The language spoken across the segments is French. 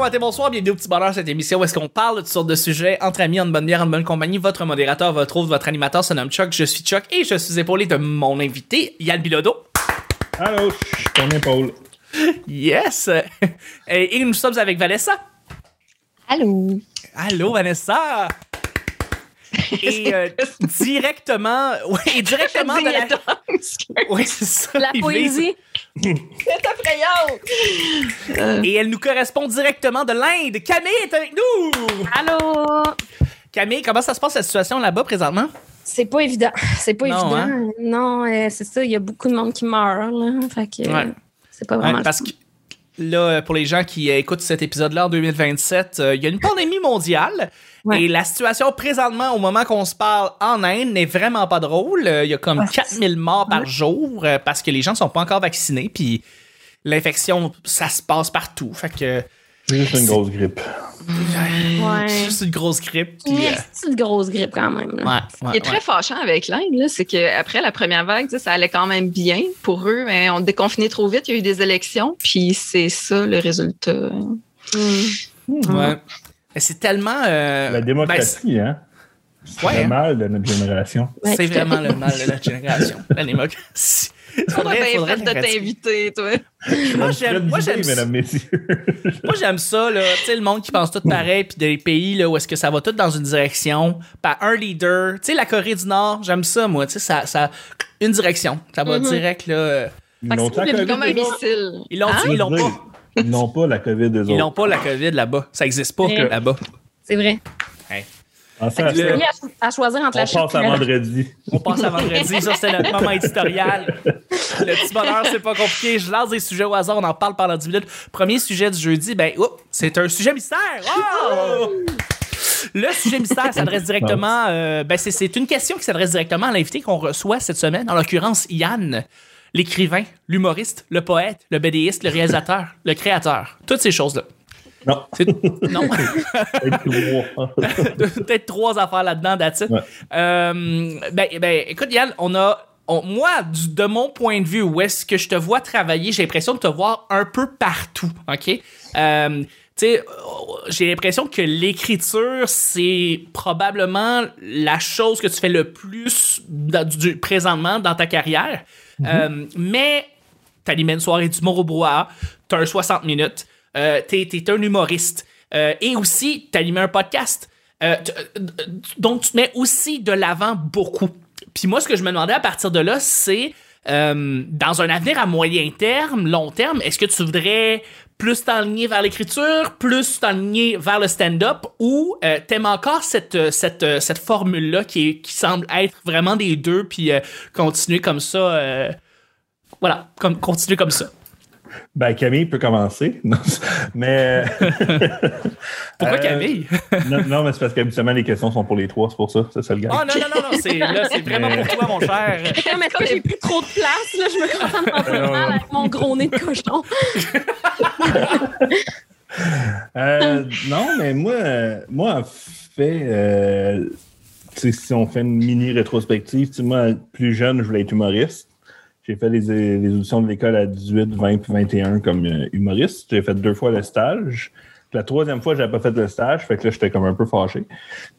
bon matin, bonsoir, bienvenue au petit bonheur cette émission où est-ce qu'on parle de toutes sortes de sujets entre amis, en bonne bière, en bonne compagnie. Votre modérateur, votre hôte, votre animateur se nomme Chuck, je suis Chuck et je suis épaulé de mon invité, Yann Bilodo. Allô, je suis ton épaule. Yes! Et nous sommes avec Vanessa. Allô? Allô, Vanessa! Et euh, directement, directement de la. Oui, c'est ça. La poésie. C'est effrayant! Et elle nous correspond directement de l'Inde. Camille est avec nous! Allô? Camille, comment ça se passe la situation là-bas présentement? C'est pas évident. C'est pas Non, évident. hein? Non, euh, c'est ça. Il y a beaucoup de monde qui meurt. Là. Fait que euh, Ouais. c'est pas vraiment. Ouais, parce que là, pour les gens qui euh, écoutent cet épisode-là en 2027, euh, il y a une pandémie mondiale. Ouais. Et la situation présentement, au moment qu'on se parle en Inde, n'est vraiment pas drôle. Euh, Il y a comme Ouais. 4000 morts par jour euh, parce que les gens ne sont pas encore vaccinés. Puis l'infection, ça se passe partout. Fait que C'est juste une grosse grippe. Ouais. c'est juste une grosse grippe. Puis, euh, Mais c'est une grosse grippe quand même. là. ouais, Ce ouais, qui est très ouais. fâchant avec l'Inde, c'est qu'après la première vague, ça allait quand même bien pour eux, mais on déconfinait trop vite, il y a eu des élections, puis c'est ça le résultat. Mm. Ouais. C'est tellement. euh, La ben, démocratie, hein? C'est Ouais, le hein. mal de notre génération. Ouais, c'est vraiment le mal de notre génération. La démocratie. On a Faudrait, bien faudrait de t'inviter, toi. Moi, j'aime, moi, j'aime ça. mesdames, messieurs. Moi, j'aime ça, là. Tu sais, le monde qui pense tout pareil, puis des pays, là, où est-ce que ça va tout dans une direction, par un leader. Tu sais, la Corée du Nord, j'aime ça, moi. Tu sais, ça, ça, une direction. Ça va Mhm. direct, là. C'est comme un missile. Ils l'ont, Hein? ils l'ont pas. Ils n'ont pas la COVID, eux Ils autres. pas, la COVID, là-bas. Ça existe pas, Ouais. là-bas. C'est vrai. À, à choisir entre On la chute passe à vendredi. On passe à vendredi. Ça, c'était notre moment éditorial. Le petit bonheur, c'est pas compliqué. Je lance des sujets au hasard. On en parle pendant 10 minutes. Premier sujet du jeudi, ben, oups, c'est un sujet mystère. Oh! Le sujet mystère s'adresse directement. euh, ben, c'est- c'est une question qui s'adresse directement à l'invité qu'on reçoit cette semaine. En l'occurrence, Yann, l'écrivain, l'humoriste, le poète, le bédéiste, le réalisateur, le créateur. Toutes ces choses-là. Non, Non. peut-être trois. Affaires là-dedans, that's it. Ouais. Euh, ben, ben, écoute, Yann, on a. on- moi, du- de mon point de vue, où est-ce que je te vois travailler, j'ai l'impression de te voir un peu partout, OK? Euh, tu sais, euh, j'ai l'impression que l'écriture, c'est probablement la chose que tu fais le plus dans- du- présentement dans ta carrière. Euh, mais t'as animé une soirée d'humour au brouhaha, t'as un 60 minutes, euh, t'es, t'es un humoriste, euh, et aussi t'animais un podcast. Donc, tu te mets aussi de l'avant beaucoup. Puis moi, ce que je me demandais à partir de là, c'est dans un avenir à moyen terme, long terme, est-ce que tu voudrais plus t'enligner vers l'écriture, plus t'enligner vers le stand-up, ou euh, t'aimes encore cette, euh, cette, euh, cette formule-là qui, qui semble être vraiment des deux, puis continuer comme ça voilà, comme, continuer comme ça. Ben, Camille peut commencer. Non, mais. Pourquoi Euh, Camille? non, non, mais c'est parce qu'habituellement, les questions sont pour les trois, c'est pour ça. C'est ça le gars. Oh non, non, non, non, c'est, là, c'est vraiment pour toi, mon cher. Comme, est-ce que j'ai plus trop de place? Là, je me concentre en Euh, mal avec mon gros nez de cochon. Euh, non, mais moi, moi en fait, euh, si on fait une mini rétrospective, moi, plus jeune, je voulais être humoriste. J'ai fait les, les auditions de l'école à 18, 20 puis 21 comme euh, humoriste. J'ai fait deux fois le stage. Puis la troisième fois, j'avais pas fait le stage, fait que là, j'étais comme un peu fâché.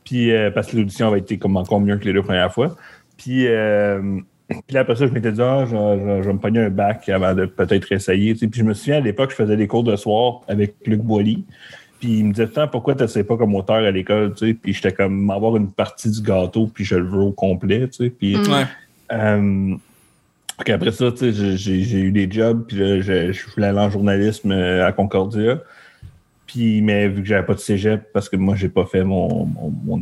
Puis euh, parce que l'audition avait été comme encore mieux que les deux premières fois. Puis, euh, puis là, après ça, je m'étais dit, ah, je, je- je vais me pogner un bac avant de peut-être essayer. tu sais. Puis je me souviens, à l'époque, je faisais des cours de soir avec Luc Boilly. Puis il me disait, Tant, pourquoi tu n'essayes pas comme auteur à l'école? tu sais? Puis j'étais comme, avoir une partie du gâteau, puis je le veux au complet. tu sais. Puis, Ouais. euh, après ça, j'ai- eu des jobs, puis là, je, je voulais aller en journalisme euh, à Concordia. Puis, mais vu que j'avais pas de cégep, parce que moi, j'ai pas fait mon,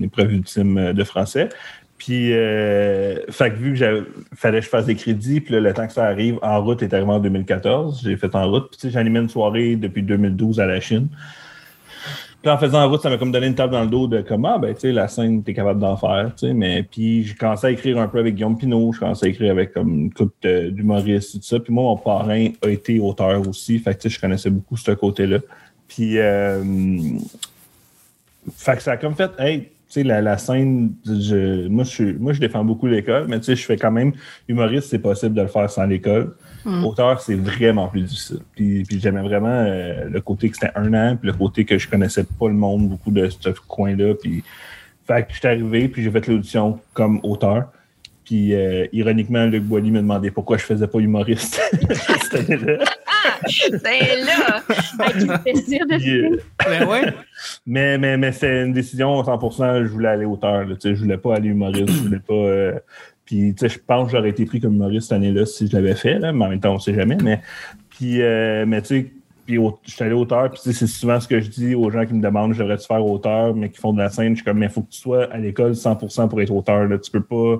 épreuve ultime euh, de français. Puis, euh, que vu que fallait que je fasse des crédits, puis le temps que ça arrive, En route est arrivé en 2014. J'ai fait En route. Puis, tu sais, j'animais une soirée depuis 2012 à la Chine. Puis en faisant En route, ça m'a comme donné une table dans le dos de comment, ben, tu sais, la scène, t'es capable d'en faire, tu sais. Mais puis, j'ai commencé à écrire un peu avec Guillaume Pinot, je commençais à écrire avec comme une couple de- d'humoristes et tout ça. Puis moi, mon parrain a été auteur aussi, fait que tu sais, je connaissais beaucoup ce côté-là. Puis, euh, fait que ça a comme fait, hey, sais, la, la scène, je, moi, je, suis- moi, je défends beaucoup l'école, mais tu sais, je fais quand même humoriste, c'est possible de le faire sans l'école. Mm. Auteur, c'est vraiment plus difficile. Puis, puis j'aimais vraiment euh, le côté que c'était un an, puis le côté que je connaissais pas le monde beaucoup de ce coin-là. Puis, fait que j'étais arrivé, puis j'ai fait l'audition comme auteur. Puis, euh, ironiquement, Luc Boilly me demandait pourquoi je faisais pas humoriste cette année-là. Ben là! Avec le plaisir de euh, Ben ouais. mais, mais, mais c'est une décision 100%, je voulais aller auteur. Là, tu sais, je voulais pas aller humoriste. Je voulais pas. euh, puis, tu sais, je pense que j'aurais été pris comme humoriste cette année-là si je l'avais fait, là, mais en même temps, on sait jamais. Mais, puis, euh, mais tu sais, puis je suis allé auteur, puis tu sais, c'est souvent ce que je dis aux gens qui me demandent je devrais-tu faire auteur, mais qui font de la scène. Je suis comme, mais il faut que tu sois à l'école 100% pour être auteur. Là. Tu peux pas.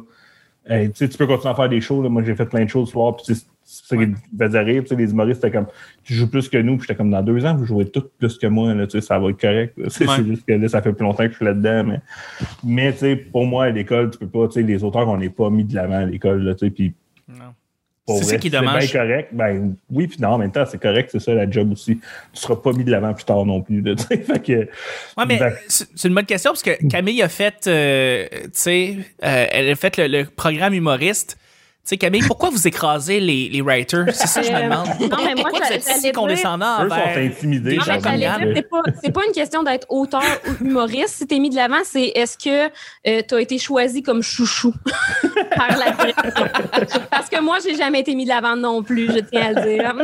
Hey, tu sais, tu peux continuer à faire des shows. Là. Moi, j'ai fait plein de choses ce soir, puis tu sais, c'est ça qui me faisait rire. Tu sais, les humoristes, c'était comme, tu joues plus que nous, puis j'étais comme, dans deux ans, vous jouez tout plus que moi, là, tu sais, ça va être correct. C'est Ouais. c'est juste que là, ça fait plus longtemps que je suis là-dedans, mais, mais tu sais, pour moi, à l'école, tu peux pas, tu sais, les auteurs, on n'est pas mis de l'avant à l'école, là, tu sais, puis C'est ça qui dommage. bien correct. Ben oui, puis non, en même temps, c'est correct, c'est ça la job aussi. Tu seras pas mis de l'avant plus tard non plus. Là, tu sais. fait que, Ouais, mais Ben- c'est c'est une bonne question parce que Camille a fait, euh, tu sais, euh, elle a fait le, le programme humoriste. Tu sais, Camille, pourquoi vous écrasez les, les writers? C'est ça que je me Euh, demande. non, mais moi, pourquoi vous êtes si condescendant eux sont intimidés. Non, mais c'est pas, c'est pas une question d'être auteur ou humoriste. Si t'es mis de l'avant, c'est est-ce que tu as été choisi comme chouchou par la direction? Parce que moi, j'ai jamais été mis de l'avant non plus, je tiens à le dire.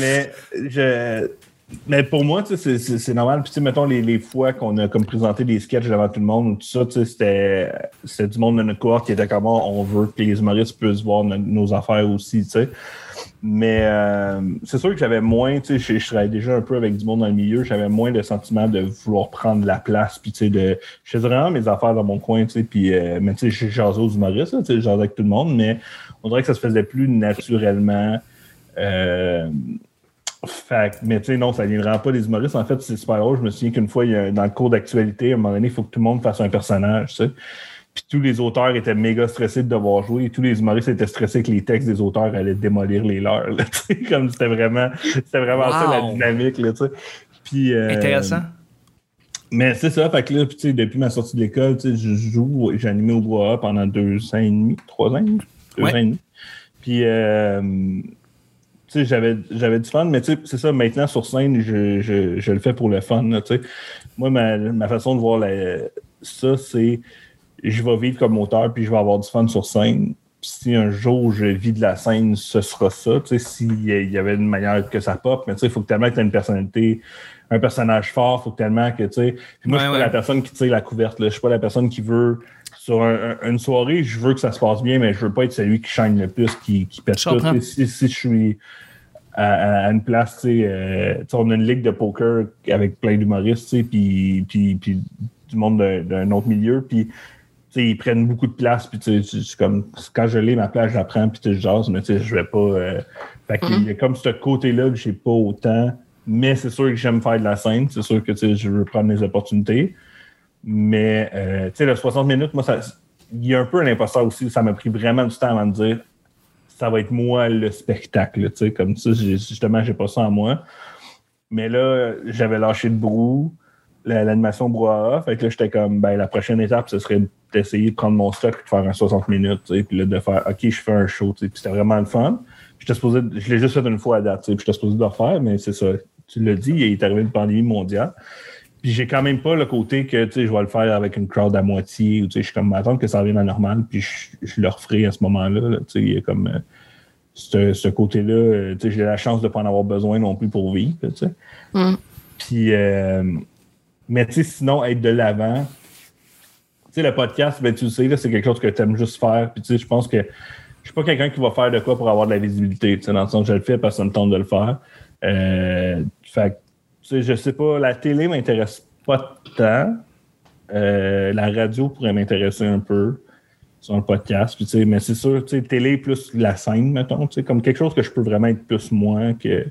mais je. Mais pour moi, c'est- normal. Puis, mettons, les, les fois qu'on a comme présenté des sketchs devant tout le monde, tout ça, c'était du monde de notre cohorte qui était comme, Ah, on veut que les humoristes puissent voir no- nos affaires aussi, tu sais. Mais euh, c'est sûr que j'avais moins, tu sais, je, travaillais déjà un peu avec du monde dans le milieu, j'avais moins le sentiment de vouloir prendre la place, puis tu sais, de, je faisais vraiment mes affaires dans mon coin, tu sais, puis, euh, mais tu sais, je jasais aux humoristes, là, tu sais, je avec tout le monde, mais on dirait que ça se faisait plus naturellement. Euh, fait, mais tu sais, non, ça ne vraiment pas des humoristes. En fait, c'est super drôle. Je me souviens qu'une fois, il y a, dans le cours d'actualité, à un moment donné, il faut que tout le monde fasse un personnage, tu sais. Puis tous les auteurs étaient méga stressés de devoir jouer et tous les humoristes étaient stressés que les textes des auteurs allaient démolir les leurs. là, tu sais, Comme c'était vraiment, c'était vraiment ça la dynamique. Là, tu sais. Puis, euh, Intéressant. mais c'est ça, fait que là, puis, depuis ma sortie de l'école, tu sais, je joue, j'ai animé au bois pendant deux ans et demi, trois ans deux Ouais. ans et demi. Puis, euh, sais, j'avais, j'avais du fun, mais tu sais, c'est ça, maintenant sur scène, je, je, je le fais pour le fun, là, tu sais. Moi, ma, ma façon de voir la- ça, c'est, je vais vivre comme auteur, puis je vais avoir du fun sur scène. Puis si un jour je vis de la scène, ce sera ça, tu sais, s'il y avait une manière que ça pop, mais tu sais, il faut que tellement que tu aies une personnalité, un personnage fort, faut que tellement que, tu sais, puis moi, Ouais, je suis ouais. pas la personne qui tire la couverte, là. Je suis pas la personne qui veut, sur un- un- une soirée, je veux que ça se passe bien, mais je veux pas être celui qui chaîne le plus, qui, qui pète tout. si je suis à, une place, tu sais, euh, tu sais, on a une ligue de poker avec plein d'humoristes, tu sais, puis, du monde d'un- autre milieu, puis tu sais, ils prennent beaucoup de place, puis comme, quand je l'ai, ma place, je la prends, puis je jase, mais tu sais, je vais pas... euh, fait qu'il y a comme ce côté-là que j'ai pas autant, mais c'est sûr que j'aime faire de la scène, c'est sûr que tu sais, je veux prendre les opportunités, mais euh, tu sais, le 60 minutes, moi, ça, il y a un peu un imposteur aussi, ça m'a pris vraiment du temps avant de dire ça va être moi le spectacle, tu sais, comme ça, justement, j'ai pas ça en moi. Mais là, j'avais lâché le brou, la- l'animation brouhaha, fait que là, j'étais comme, ben, la prochaine étape, ce serait d'essayer de prendre mon stock et de faire un 60 minutes, tu sais, puis là, de faire, OK, je fais un show, tu sais, puis c'était vraiment le fun. Je l'ai juste fait une fois à date, tu sais, puis j'étais supposé de le refaire, mais c'est ça, tu l'as dit, il est arrivé une pandémie mondiale. Puis j'ai quand même pas le côté que, je vais le faire avec une crowd à moitié, ou tu sais, je suis comme, attendre que ça revienne à normal, puis je, le referai à ce moment-là, là, tu sais, il y a comme... euh, ce, ce côté-là, euh, tu sais, j'ai la chance de pas en avoir besoin non plus pour vivre, tu sais. Mm. Puis, euh, mais tu sais, sinon, être de l'avant, tu sais, le podcast, ben, tu sais, là, c'est quelque chose que tu aimes juste faire. Puis, tu sais, je pense que je suis pas quelqu'un qui va faire de quoi pour avoir de la visibilité, tu sais, dans le sens que je le fais parce que ça me tente de le faire. Fait sais, je sais pas, la télé m'intéresse pas tant. Euh, la radio pourrait m'intéresser un peu sur le podcast. Puis, tu sais, mais c'est sûr, tu sais, télé plus la scène, mettons, tu sais, comme quelque chose que je peux vraiment être plus moi que.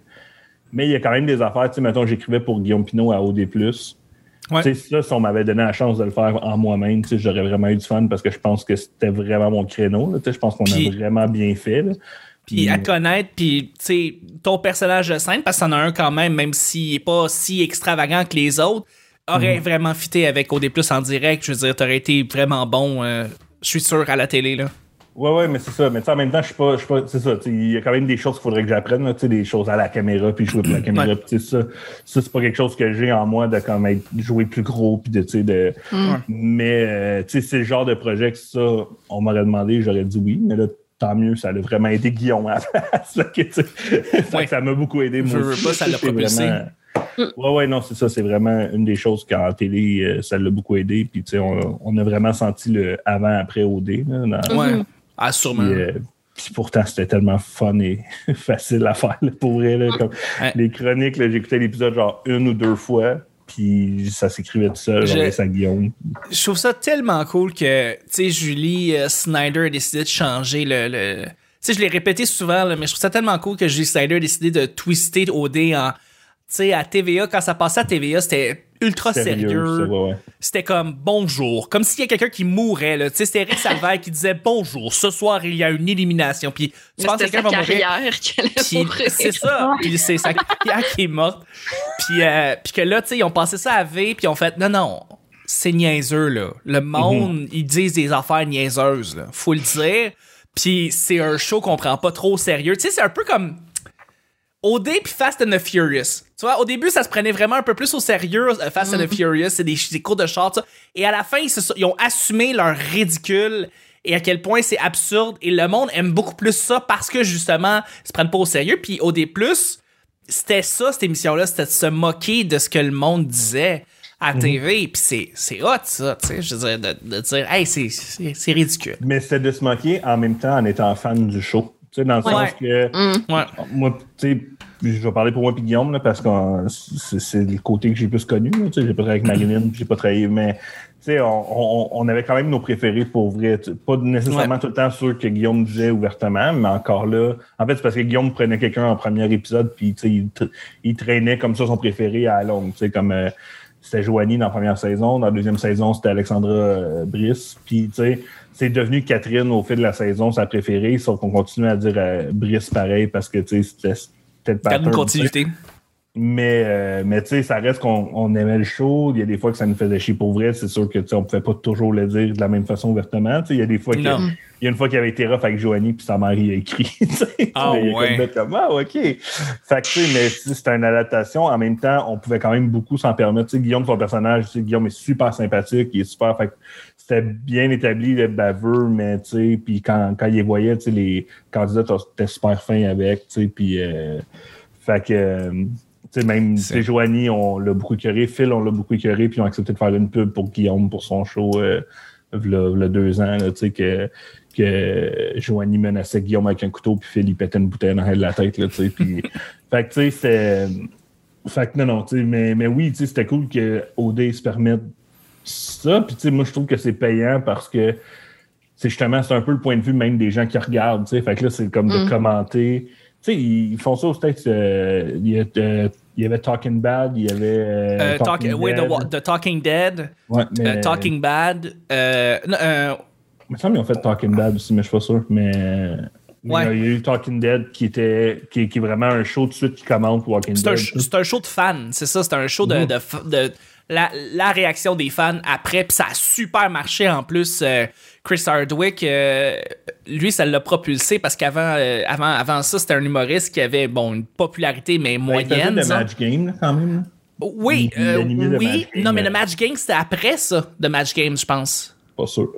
Mais il y a quand même des affaires, tu sais, mettons, j'écrivais pour Guillaume Pinot à OD. Ouais. Tu sais, ça, si on m'avait donné la chance de le faire en moi-même, tu sais, j'aurais vraiment eu du fun parce que je pense que c'était vraiment mon créneau. là. Tu sais, je pense qu'on a vraiment bien fait. là. Puis à te connaître, puis tu sais, ton personnage de scène, parce que t'en as un quand même, même s'il est pas si extravagant que les autres, aurait vraiment fité avec OD Plus en direct. Je veux dire, t'aurais été vraiment bon, euh, je suis sûr, à la télé. Là. Ouais, ouais, mais c'est ça. Mais tu sais, en même temps, je suis pas, je suis pas, c'est ça. tu sais, Il y a quand même des choses qu'il faudrait que j'apprenne, tu sais, des choses à la caméra, puis jouer pour la caméra. Ouais. Puis tu sais, ça, ça c'est pas quelque chose que j'ai en moi de comme être jouer plus gros, puis de, tu sais, de. Mais euh, tu sais, c'est le genre de projet que ça, on m'aurait demandé, j'aurais dit oui. Mais là, tant mieux, ça a vraiment aidé Guillaume à la place. là, que, tu sais. Fait que Ouais. ça m'a beaucoup aidé. Moi Veux, pas, ça l'a propulsé. vraiment- Ouais, ouais, non, c'est ça. C'est vraiment une des choses qu'en télé, euh, ça l'a beaucoup aidé. Puis, tu sais, on, on a vraiment senti le avant-après OD. Là, dans- Ouais. Ah, sûrement. puis, euh, puis pourtant, c'était tellement fun et facile à faire, là, pour vrai. là, comme Ouais. Les chroniques, là, j'écoutais l'épisode genre une ou deux fois, puis ça s'écrivait tout seul, à Guillaume. Je trouve ça tellement cool que, tu sais, Julie euh, Snyder a décidé de changer le. le- Tu sais, je l'ai répété souvent, là, mais je trouve ça tellement cool que Julie Snyder a décidé de twister OD en. Tu sais, à TVA, quand ça passait à TVA, c'était ultra sérieux. C'était comme bonjour. Comme s'il y a quelqu'un qui mourait, là. Tu sais, c'était Eric Salvaire qui disait bonjour, ce soir, il y a une élimination. Puis, tu penses que quelqu'un va mourir? carrière qu'elle Puis a mourir. c'est ça. Puis c'est sa carrière qui est morte. Puis, euh, puis que là, tu sais, ils ont passé ça à V, puis ils ont fait non, non, c'est niaiseux, là. Le monde, ils disent des affaires niaiseuses, là. Faut le dire. Puis c'est un show qu'on prend pas trop au sérieux. Tu sais, c'est un peu comme. OD puis Fast and the Furious. Tu vois, au début, ça se prenait vraiment un peu plus au sérieux, euh, Fast and the Furious, c'est des, des cours de char, ça. Et à la fin, ils, se sont- ils ont assumé leur ridicule et à quel point c'est absurde. Et le monde aime beaucoup plus ça parce que, justement, ils se prennent pas au sérieux. Puis OD+, c'était ça, cette émission-là, c'était de se moquer de ce que le monde disait à TV. Puis c'est, hot, ça, tu sais, je veux dire, de, de dire, hey, c'est ridicule. Mais c'était de se moquer en même temps en étant fan du show. Tu sais, dans le Ouais. sens que Ouais. moi, tu sais, je vais parler pour moi et Guillaume, là, parce que euh, c'est c'est le côté que j'ai plus connu. tu sais, J'ai pas travaillé avec Marilyn, j'ai pas travaillé, mais tu sais, on, on- on avait quand même nos préférés pour vrai. Pas nécessairement Ouais. tout le temps ceux que Guillaume disait ouvertement, mais encore là. En fait, c'est parce que Guillaume prenait quelqu'un en premier épisode, puis tu sais, il, il traînait comme ça son préféré à la longue. tu sais, Comme euh, c'était Joanie dans la première saison, dans la deuxième saison, c'était Alexandra euh, Brice. Puis tu sais, c'est devenu Catherine au fil de la saison, sa préférée, sauf qu'on continue à dire euh, Brice pareil parce que tu sais, c'était le Garde une continuité. Mais, euh, mais tu sais, ça reste qu'on on aimait le show. Il y a des fois que ça nous faisait chier pour vrai. C'est sûr que tu sais, on pouvait pas toujours le dire de la même façon ouvertement. Tu sais, il y a des fois que, Non. il y a une fois qu'il y avait été rough avec Joanie puis sa mère il a écrit. tu sais. Ah y ouais. comme d'être ah ok. Fait que tu sais, mais si c'était une adaptation. En même temps, on pouvait quand même beaucoup s'en permettre. Tu sais, Guillaume, son personnage, tu sais, Guillaume est super sympathique, il est super. Fait que c'était bien établi, le baveux, mais tu sais, puis quand, quand il les voyait, tu sais, les candidats étaient super fins avec, tu sais, puis euh, fait que, euh, tu sais, même, Joanie, on l'a beaucoup écœuré, Phil, on l'a beaucoup écœuré, puis ils ont accepté de faire une pub pour Guillaume pour son show, euh, v'là deux ans, là, que, que Joanie menaçait Guillaume avec un couteau, puis Phil, il pétait une bouteille dans la tête, là, puis, fait que, tu sais, c'est, fait que non, non, tu sais, mais, mais oui, tu sais, c'était cool que OD se permette ça. Puis, tu sais, moi, je trouve que c'est payant parce que c'est justement, c'est un peu le point de vue même des gens qui regardent, tu sais. Fait que là, c'est comme de commenter. Tu sais, ils font ça aux States. euh, il, y a, euh, il y avait Talking Bad, il y avait. euh, talk- Talking oui, the, Talking Dead, Ouais, mais, Talking Bad. non, Il me semble qu'ils ont fait Talking Bad aussi, mais je suis pas sûr. Mais. Ouais. Il y a eu Talking Dead qui était qui, qui est vraiment un show de suite qui commente Walking Dead. c'est un show de fans, c'est ça, c'est un show de, Mhm. de, f- de- la, la réaction des fans après, puis ça a super marché en plus. euh, Chris Hardwick, euh, lui, ça l'a propulsé parce qu'avant euh, avant, avant ça, c'était un humoriste qui avait bon, une popularité, mais Ben, moyenne. disons. Match Game, là, quand même. Oui, euh, oui. Non, mais mais- le Match Game, c'était après ça, de Match Game, je pense. Pas sûr.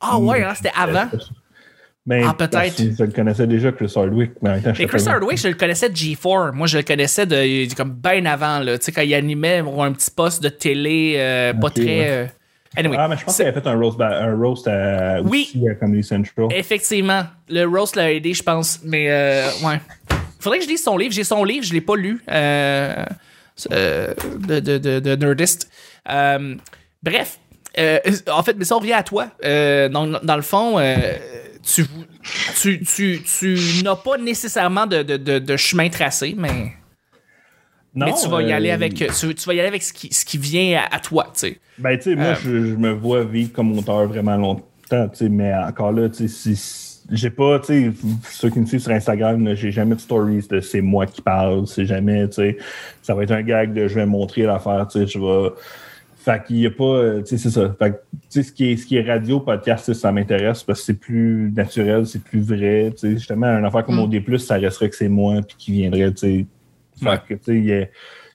Ah ouais, hein, c'était avant. Mais, Ah, peut-être. parce que Je le connaissais déjà, Chris Hardwick. Mais en même temps, je Et Chris Hardwick, je le connaissais de G4. Moi, je le connaissais de, comme bien avant, là. Tu sais, quand il animait un petit poste de télé, euh, pas très. ouais. euh, Anyway. Ah, mais je pense qu'il avait fait un roast, ba- un roast à, Oui. aussi à Comedy Central. Effectivement. Le roast l'a aidé, je pense. Mais, euh, ouais. Faudrait que je lise son livre. J'ai son livre, je l'ai pas lu. Euh, euh, de, de, de, de Nerdist. Euh, bref. Euh, en fait, mais ça, on revient à toi. Euh, dans, dans le fond, euh, tu, tu, tu, tu n'as pas nécessairement de, de, de, de chemin tracé, mais, Non, mais tu vas y euh, aller avec, tu, tu vas y aller avec ce qui, ce qui vient à, à toi, tu sais. Ben, tu sais, moi, Euh, je, je me vois vivre comme auteur vraiment longtemps, mais encore là, tu sais, si- j'ai pas, tu sais, ceux qui me suivent sur Instagram, j'ai jamais de stories de c'est moi qui parle, c'est jamais, tu sais, ça va être un gag de je vais montrer l'affaire, tu sais, je vais. Fait qu'il y a pas, euh, tu sais, c'est ça. Fait que, tu sais, ce qui est, ce qui est radio, podcast, ça m'intéresse parce que c'est plus naturel, c'est plus vrai, tu sais. Justement, une affaire comme Mm. OD+, ça resterait que c'est moi puis qui viendrait, tu sais. Fait Ouais. que, tu sais, il y a,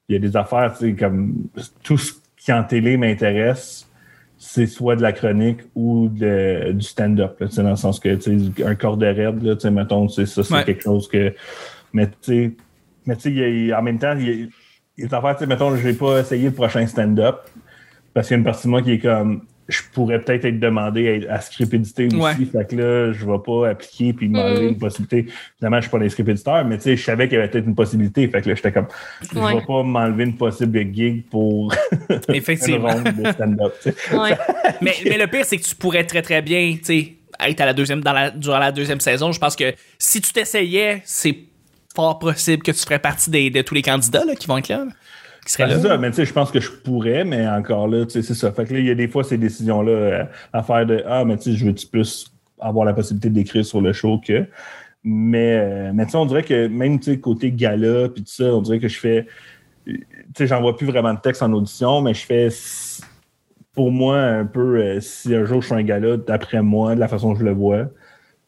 y a des affaires, tu sais, comme tout ce qui en télé m'intéresse, c'est soit de la chronique ou de, du stand-up. tu sais, Dans le sens que tu sais, un corps de raid, là, tu sais, mettons, tu sais, ça, c'est Ouais. quelque chose que. Mais tu sais, mais tu sais, en même temps, il y a, il y a des affaires, tu sais, mettons, je vais pas essayer le prochain stand-up parce qu'il y a une partie de moi qui est comme. Je pourrais peut-être être demandé à, à script éditer aussi. Ouais. Fait que là, je vais pas appliquer puis m'enlever Mm. une possibilité. Finalement, je suis pas script éditeurs, mais tu sais, je savais qu'il y avait peut-être une possibilité. Fait que là, j'étais comme, je Ouais. vais pas m'enlever une possible gig pour une Effectivement. ronde de stand-up. Ouais. mais, mais le pire, c'est que tu pourrais très très bien, tu sais, être à la deuxième, dans la, durant la deuxième saison. Je pense que si tu t'essayais, c'est fort possible que tu ferais partie des, de tous les candidats là, qui vont être là, qui là. ça, mais tu sais, je pense que je pourrais, mais encore là, tu sais, c'est ça. Fait que là, il y a des fois ces décisions-là euh, à faire de Ah, mais tu sais, je veux-tu plus avoir la possibilité d'écrire sur le show que. Mais, euh, mais tu sais, on dirait que même tu sais, côté gala, puis tout ça, on dirait que je fais. Tu sais, j'envoie plus vraiment de texte en audition, mais je fais. Pour moi, un peu, euh, si un jour je fais un gala, d'après moi, de la façon que je le vois,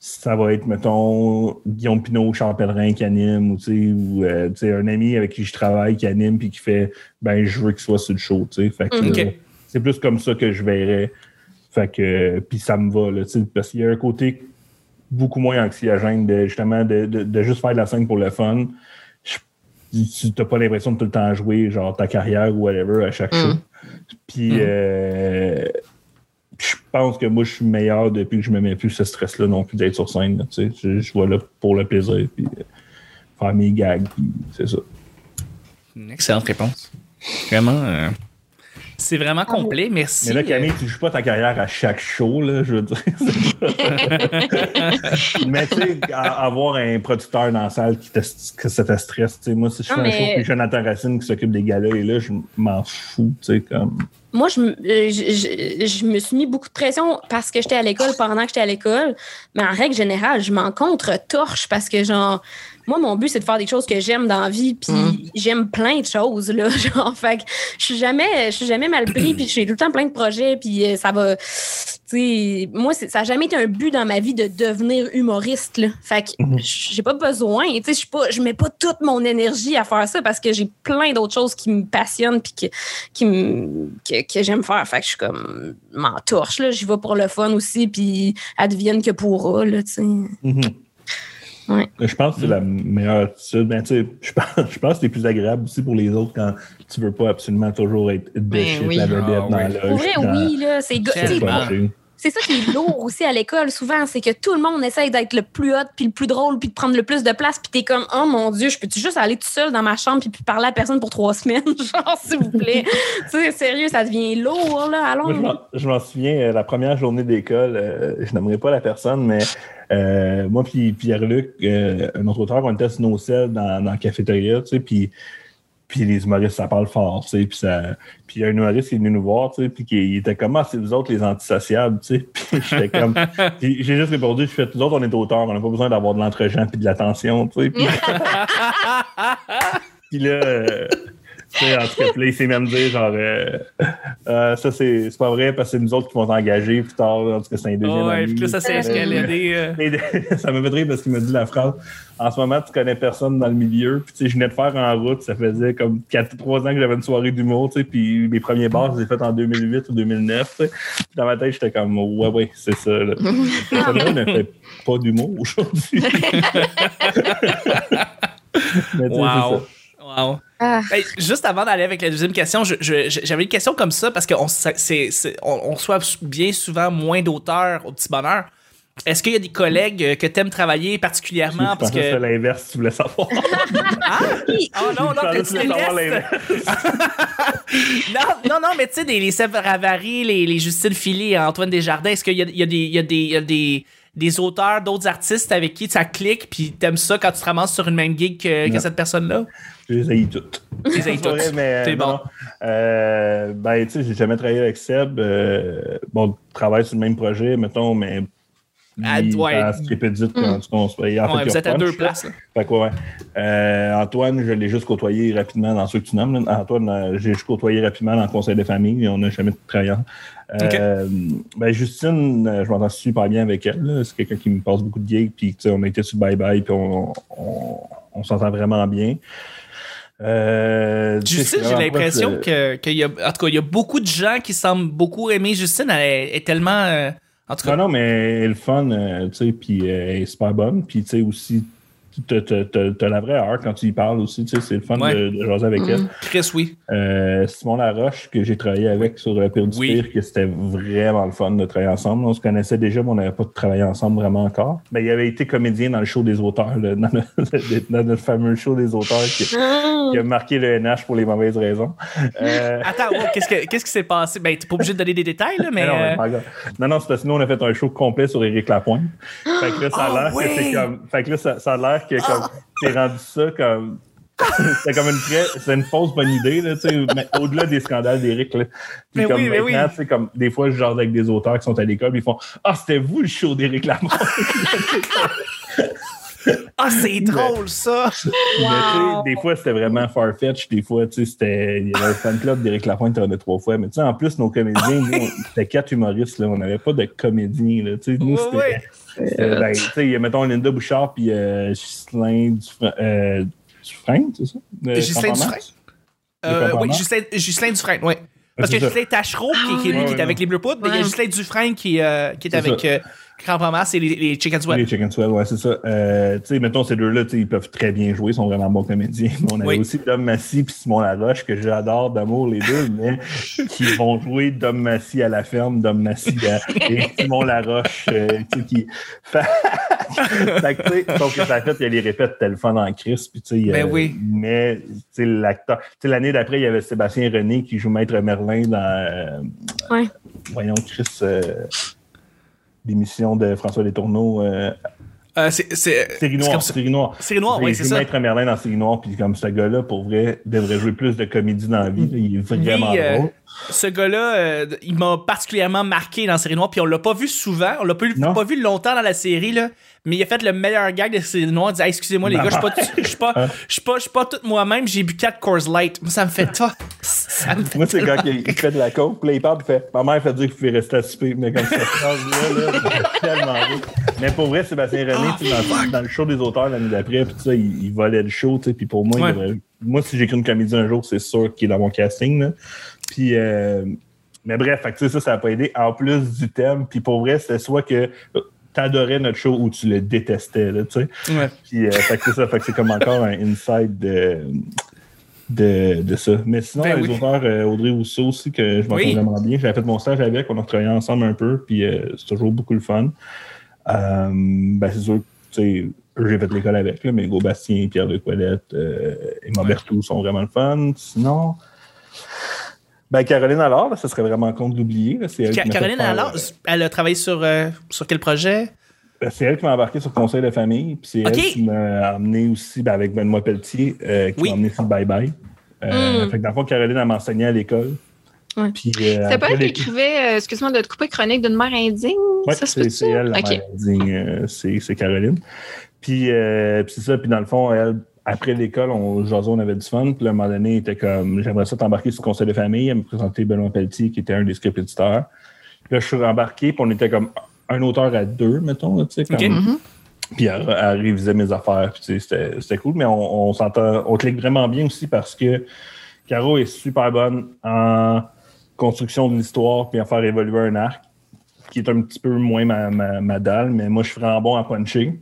ça va être, mettons, Guillaume Pinot, Charles Pellerin qui anime, ou, euh, un ami avec qui je travaille qui anime, puis qui fait, ben, je veux qu'il soit sur le show, tu sais. Fait que, là, c'est plus comme ça que je verrais. Fait que, puis ça me va, là, tu sais, parce qu'il y a un côté beaucoup moins anxiogène de, justement, de, de, de juste faire de la scène pour le fun. Je- tu n'as pas l'impression de tout le temps jouer, genre, ta carrière ou whatever à chaque Mm. show. Puis, euh, je pense que moi, je suis meilleur depuis que je me mets plus ce stress-là non plus d'être sur scène. là, tu sais. je, je vais là pour le plaisir, puis euh, faire mes gags, puis c'est ça. Une excellente réponse. Vraiment. euh, c'est vraiment complet, merci. Mais là, Camille, tu joues pas ta carrière à chaque show, là, je veux dire. mais tu sais, avoir un producteur dans la salle qui te, que ça te stresse, tu sais, moi, si je fais Non, un mais- show, puis Jonathan Racine qui s'occupe des galas, et là, je m'en fous, tu sais, comme... Moi, je, me- euh, je, je- je me suis mis beaucoup de pression parce que j'étais à l'école pendant que j'étais à l'école. Mais en règle générale, je m'en contre-torche parce que, genre, moi, mon but, c'est de faire des choses que j'aime dans la vie. Puis Mm. j'aime plein de choses, là. Genre, fait que je suis jamais, je suis jamais mal pris. Puis j'ai tout le temps plein de projets. Puis euh, ça va. Tu sais, moi, ça n'a jamais été un but dans ma vie de devenir humoriste, là. Fait que Mhm. j'ai pas besoin. Tu sais, je suis pas, je mets pas toute mon énergie à faire ça parce que j'ai plein d'autres choses qui me passionnent puis que, qui me, que, que j'aime faire. Fait que je suis comme m'entorche, là. J'y vais pour le fun aussi, puis advienne que pourra, là, tu sais. Mhm. Ouais. Je pense que c'est la meilleure attitude. Sais, je pense, je pense que c'est plus agréable aussi pour les autres quand tu veux pas absolument toujours être de Ben oui. la vedette Ah, dans ouais. la vrai, dans- oui, là. C'est. C'est ça qui est lourd aussi à l'école, souvent, c'est que tout le monde essaye d'être le plus hot, puis le plus drôle, puis de prendre le plus de place, puis t'es comme, oh mon Dieu, je peux-tu juste aller tout seul dans ma chambre, puis parler à personne pour trois semaines, genre, s'il vous plaît? tu sais, sérieux, ça devient lourd, là, allons. Moi, je m'en- je m'en souviens, euh, la première journée d'école, euh, je n'aimerais pas la personne, mais euh, moi puis Pierre-Luc, euh, un autre auteur, on était sur nos selles dans, dans la cafétéria, tu sais, puis, puis les humoristes, ça parle fort, tu sais, puis ça... Puis il y a un humoriste qui est venu nous voir, tu sais, puis qui il était comme, ah, c'est vous autres les antisociables, tu sais, puis j'étais comme... j'ai juste répondu, je fais, nous autres, on est auteurs, on n'a pas besoin d'avoir de l'entre-gens puis de l'attention, tu sais, puis... Puis là, euh, sais, en tout cas, là, il s'est même dit, genre, euh, euh, ça, c'est c'est pas vrai parce que c'est nous autres qui vont t'engager plus tard. En tout cas, c'est un deuxième Oh, ouais, puis là, ça s'est Euh, escaladé. euh. Ça m'a fait rire parce qu'il m'a dit la phrase En ce moment, tu connais personne dans le milieu. Puis, tu sais, je venais de faire en route. Ça faisait comme 4-3 ans que j'avais une soirée d'humour. Tu sais, puis mes premiers bars, je les ai faits en 2008 ou 2009. tu sais. Puis dans ma tête, j'étais comme Ouais, ouais, c'est ça. Là. Cette personne-là ne fait pas d'humour aujourd'hui. Mais, tu sais, c'est Wow. Wow. Ah. Hey, juste avant d'aller avec la deuxième question, j'avais une question comme ça parce qu'on c'est- c'est- on, on reçoit bien souvent moins d'auteurs au petit bonheur. Est-ce qu'il y a des collègues que tu aimes travailler particulièrement? Je Parce que que. l'inverse, tu voulais savoir. Oh non, non, tu voulais savoir non, non, non, mais tu sais, les Sèvres Ravary, les, les Justine Philly, Antoine Desjardins, est-ce qu'il y a, il y a des. il y a des, il y a des des auteurs, d'autres artistes avec qui ça clique, puis t'aimes ça quand tu te ramasses sur une même gig que, cette personne-là? Je les haïs toutes. Tu les haïs toutes. mais, C'est non. bon. Euh, ben, tu sais, j'ai jamais travaillé avec Seb. Euh, bon, on travaille sur le même projet, mettons, mais Il ouais. passe Trépédite quand tu construis. En fait, Ouais, il y a vous êtes à deux places. Fait que ouais. Euh, Antoine, je l'ai juste côtoyé rapidement dans ceux que tu nommes. là. Antoine, euh, j'ai juste côtoyé rapidement dans le conseil de famille et on n'a jamais travaillé. Euh, ben Justine, euh, je m'entends super bien avec elle. là. C'est quelqu'un qui me passe beaucoup de gigs. Puis on a été sur Bye Bye puis on, on, on s'entend vraiment bien. Euh, Justine, j'ai l'impression que, qu'il y a, en tout cas, il y a beaucoup de gens qui semblent beaucoup aimer Justine. Elle est, est tellement, euh, en tout cas, Non, non, mais elle est le fun, euh, tu sais, puis euh, elle est super bonne. Puis, tu sais, aussi, t'as la vraie heure quand tu y parles aussi, tu sais, c'est le fun Ouais. de, de jaser avec elle. Chris, oui. Euh, Simon Laroche, que j'ai travaillé avec sur le Pire du Oui. Pire, que c'était vraiment le fun de travailler ensemble. On se connaissait déjà, mais on n'avait pas travaillé ensemble vraiment encore. Mais il avait été comédien dans le show des auteurs, là, dans, le- dans notre fameux show des auteurs qui, qui a marqué le NH pour les mauvaises raisons. Euh, Attends, wow, qu'est-ce, que, qu'est-ce qui s'est passé? Ben, t'es pas obligé de donner des détails, là, mais. Mais non, euh, non, non, c'est parce que nous, on a fait un show complet sur Éric Lapointe. Fait que là, ça a Ah l'air que ouais! c'est comme. Fait que là, ça, ça a l'air que comme. T'es rendu ça comme. c'est comme une très. C'est une fausse bonne idée, là, mais Au-delà des scandales d'Éric, là. Puis Mais comme oui, maintenant, oui. comme des fois, je jase avec des auteurs qui sont à l'école, ils font Ah, c'était vous le show d'Éric Lapointe. Ah, c'est drôle, ça! Des fois, c'était vraiment far-fetch. Des fois, tu sais, c'était. Il y avait un fan club d'Éric Lapointe, on a trois fois. Mais tu sais, en plus, nos comédiens, nous, on- c'était quatre humoristes, là. On n'avait pas de comédiens, là. Tu sais, nous, c'était. Euh, ben, tu sais, il y a, mettons, Linda Bouchard puis euh, Ghislain Dufresne, euh, Dufresne, c'est ça? Euh, Ghislain? Dufresne? Euh, oui? Ghislain, Ghislain Dufresne, oui. Parce que. Ghislain Tachereau, qui, qui est lui Ouais, qui est avec les Bleu Poudres, mais il y a. Ghislain Dufresne qui, euh, qui est C'est avec euh, Crampamas et les, les Chicken Sweat. Les Chicken Swell, ouais, c'est ça. Euh, tu sais, mettons, ces deux-là, ils peuvent très bien jouer, ils sont vraiment bons comédiens. On avait Oui. aussi Dom Massy puis Simon Laroche, que j'adore d'amour, les deux, mais qui vont jouer Dom Massy à la ferme, Dom Massy à, et Simon Laroche, euh, tu sais, qui. fait que, tu sais, sauf que ça fait, il y a les répètes, fun en crise, puis tu sais, Ben euh, oui. mais, tu sais, l'acteur. Tu sais, l'année d'après, il y avait Sébastien René qui joue Maître Merlin dans. euh, Ouais. Voyons, Chris. L'émission de François Letourneau. Euh, Euh, c'est, Série Noire. Série Noire. Il oui, c'est ça. Maître Merlin dans Série Noire, puis comme ce gars-là, pour vrai, devrait jouer plus de comédie dans la vie. là. Il est vraiment Lui, euh, drôle. Ce gars-là, euh, il m'a particulièrement marqué dans Série Noire, puis on l'a pas vu souvent, on l'a pas, pas vu longtemps dans la série, là, mais il a fait le meilleur gag de Série Noire, il dit Hey, excusez-moi les gars, je suis pas, je suis pas, je suis pas, suis pas tout moi-même, j'ai bu 4 Coors Light. Moi, ça me fait toi. Ça Moi, c'est le gars qui il fait de la coke, puis là, il parle, puis il fait Ma mère fait dire qu'il pouvait rester à souper, mais comme ça, phrase-là, là, c'est tellement beau. Mais pour vrai, Sébastien René, Ah, tu sais, dans, dans le show des auteurs l'année d'après, puis tu sais, il, il volait le show, tu sais, puis pour moi, il Ouais. devrait- moi, si j'écris une comédie un jour, c'est sûr qu'il est dans mon casting, là. Puis, euh, mais bref, fait que, ça, ça n'a pas aidé. En plus du thème, puis pour vrai, c'était soit que t'adorais notre show ou tu le détestais, là, tu sais. Ouais. Puis, euh, fait que c'est ça, fait que c'est comme encore un inside de, de, de ça. Mais sinon, Ben les oui. auteurs, euh, Audrey Rousseau aussi, que je m'entends Oui. vraiment bien. J'avais fait mon stage avec, on a travaillé ensemble un peu, puis euh, c'est toujours beaucoup le fun. Euh, ben, c'est sûr, tu sais, eux, j'ai fait l'école avec, là, mais Hugo Bastien, Pierre de Coilette, euh, Emma Ouais. Berthoud sont vraiment le fun. Sinon, ben, Caroline alors, là, ça serait vraiment con de l'oublier. Ca- Caroline, euh, elle a travaillé sur, euh, sur quel projet? C'est elle qui m'a embarqué sur le conseil de famille. Puis c'est elle qui m'a emmené aussi ben, avec Benoît Pelletier, euh, qui Oui. m'a emmené sur Bye Bye. Euh, Mm. Fait que dans le fond, Caroline, elle m'enseignait à l'école. Ouais. Puis, euh, C'était pas elle qui écrivait, euh, excuse-moi de te couper, Chronique d'une mère indigne? Ouais, ça c'est c'est elle, la OK. mère digne, euh, c'est c'est Caroline. Puis, euh, puis c'est ça. Puis dans le fond, elle, après l'école, on jasait, on avait du fun. Puis à un moment donné, elle était comme, j'aimerais ça t'embarquer sur le conseil de famille. Elle me présentait Benoît Pelletier, qui était un des script éditeurs. Puis là, je suis embarqué, puis on était comme un auteur à deux, mettons, là, tu sais, comme- Ok. Mhm. Puis elle, elle révisait mes affaires. Puis c'était c'était cool. Mais on, on s'entend, on clique vraiment bien aussi parce que Caro est super bonne en construction de l'histoire puis en faire évoluer un arc, qui est un petit peu moins ma, ma, ma dalle, mais moi je suis vraiment bon à puncher.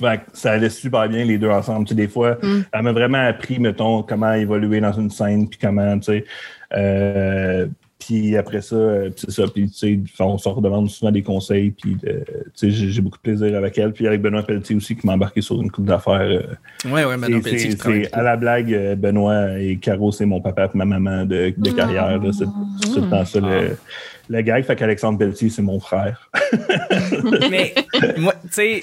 Fait que ça allait super bien les deux ensemble. Tu sais, des fois, elle m'a vraiment appris, mettons, comment évoluer dans une scène, puis comment, tu sais. euh, puis après ça, euh, c'est ça. Puis, tu sais, on se redemande souvent des conseils. Puis, euh, tu sais, j'ai beaucoup de plaisir avec elle. Puis avec Benoît Pelletier aussi, qui m'a embarqué sur une coupe d'affaires. euh, Ouais, ouais, c'est- Pelletier c'est- à la blague, Benoît et Caro, c'est mon papa et ma maman de, de carrière. là. C'est c'est tout le temps ça le, le gag. Fait qu'Alexandre Pelletier, c'est mon frère. Mais moi, tu sais,